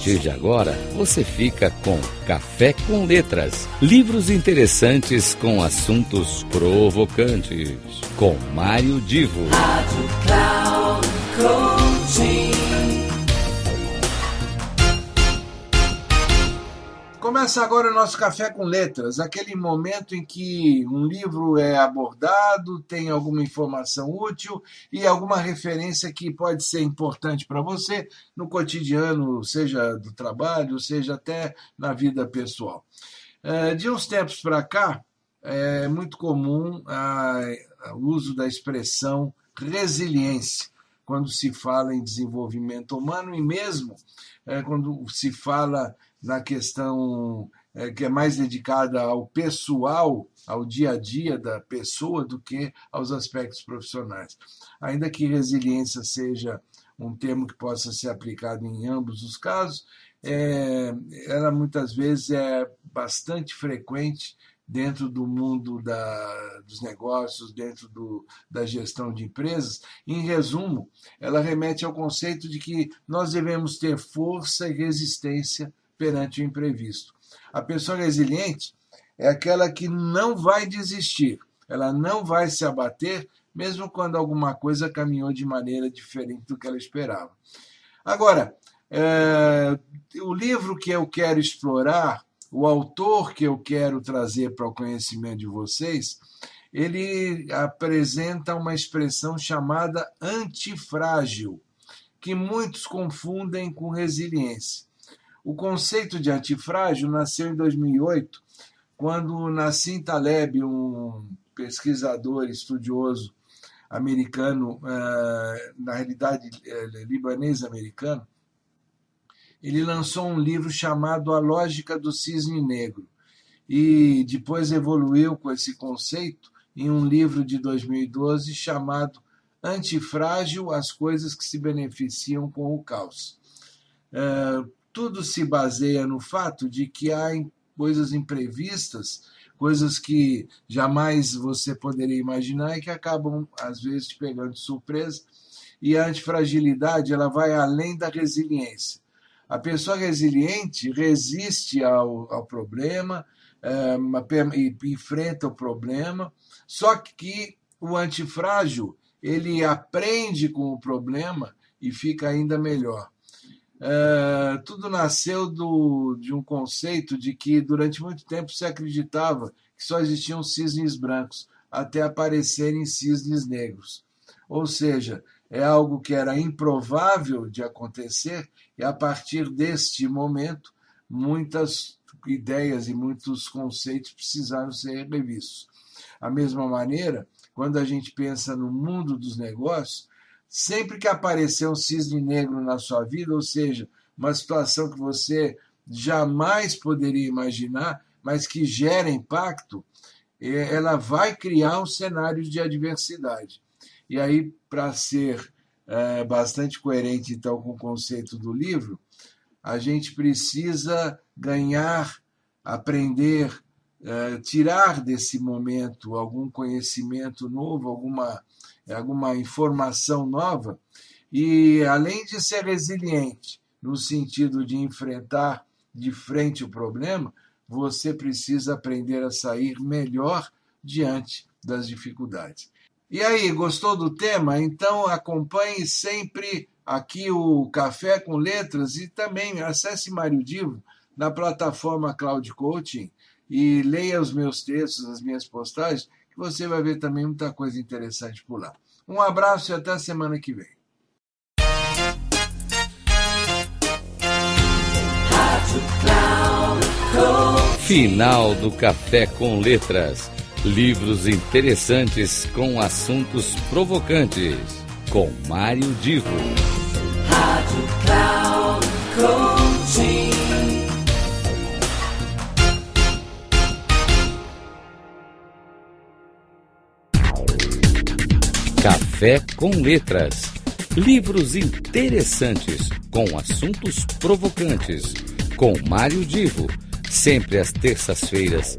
partir de agora, você fica com Café com Letras. Livros interessantes com assuntos provocantes. Com Mário Divo. Rádio Cloud Coaching. Começa agora o nosso Café com Letras, aquele momento em que um livro é abordado, tem alguma informação útil e alguma referência que pode ser importante para você no cotidiano, seja do trabalho, seja até na vida pessoal. É, de uns tempos para cá, é muito comum o uso da expressão resiliência quando se fala em desenvolvimento humano e mesmo é, quando se fala na questão é, que é mais dedicada ao pessoal, ao dia a dia da pessoa, do que aos aspectos profissionais. Ainda que resiliência seja um termo que possa ser aplicado em ambos os casos, é, ela muitas vezes é bastante frequente dentro do mundo da, dos negócios, dentro do, da gestão de empresas. Em resumo, ela remete ao conceito de que nós devemos ter força e resistência perante o imprevisto. A pessoa resiliente é aquela que não vai desistir, ela não vai se abater, mesmo quando alguma coisa caminhou de maneira diferente do que ela esperava. Agora, é, o livro que eu quero explorar, o autor que eu quero trazer para o conhecimento de vocês, ele apresenta uma expressão chamada antifrágil, que muitos confundem com resiliência. O conceito de antifrágil nasceu em 2008, quando Nassim Taleb, um pesquisador estudioso americano, eh, na realidade eh, libanês-americano, ele lançou um livro chamado A Lógica do Cisne Negro e depois evoluiu com esse conceito em um livro de 2012 chamado Antifrágil: As Coisas que se Beneficiam com o Caos. Eh, tudo se baseia no fato de que há coisas imprevistas, coisas que jamais você poderia imaginar e que acabam, às vezes, te pegando de surpresa. E a antifragilidade ela vai além da resiliência. A pessoa resiliente resiste ao, ao problema é, e enfrenta o problema, só que o antifrágil ele aprende com o problema e fica ainda melhor. É, tudo nasceu do, de um conceito de que durante muito tempo se acreditava que só existiam cisnes brancos até aparecerem cisnes negros. Ou seja, é algo que era improvável de acontecer e a partir deste momento muitas ideias e muitos conceitos precisaram ser revistos. A mesma maneira, quando a gente pensa no mundo dos negócios, sempre que aparecer um cisne negro na sua vida, ou seja, uma situação que você jamais poderia imaginar, mas que gera impacto, é, ela vai criar um cenário de adversidade. E aí, para ser é, bastante coerente então com o conceito do livro, a gente precisa ganhar, aprender, é, tirar desse momento algum conhecimento novo, alguma alguma informação nova, e além de ser resiliente, no sentido de enfrentar de frente o problema, você precisa aprender a sair melhor diante das dificuldades. E aí, gostou do tema? Então acompanhe sempre aqui o Café com Letras e também acesse Mário Divo na plataforma Cloud Coaching e leia os meus textos, as minhas postagens, que você vai ver também muita coisa interessante por lá. Um abraço e até a semana que vem. Final do Café com Letras. Livros interessantes com assuntos provocantes. Com Mário Divo. Rádio Cloud Coaching. Café com Letras. Livros interessantes com assuntos provocantes. Com Mário Divo. Sempre às terças-feiras,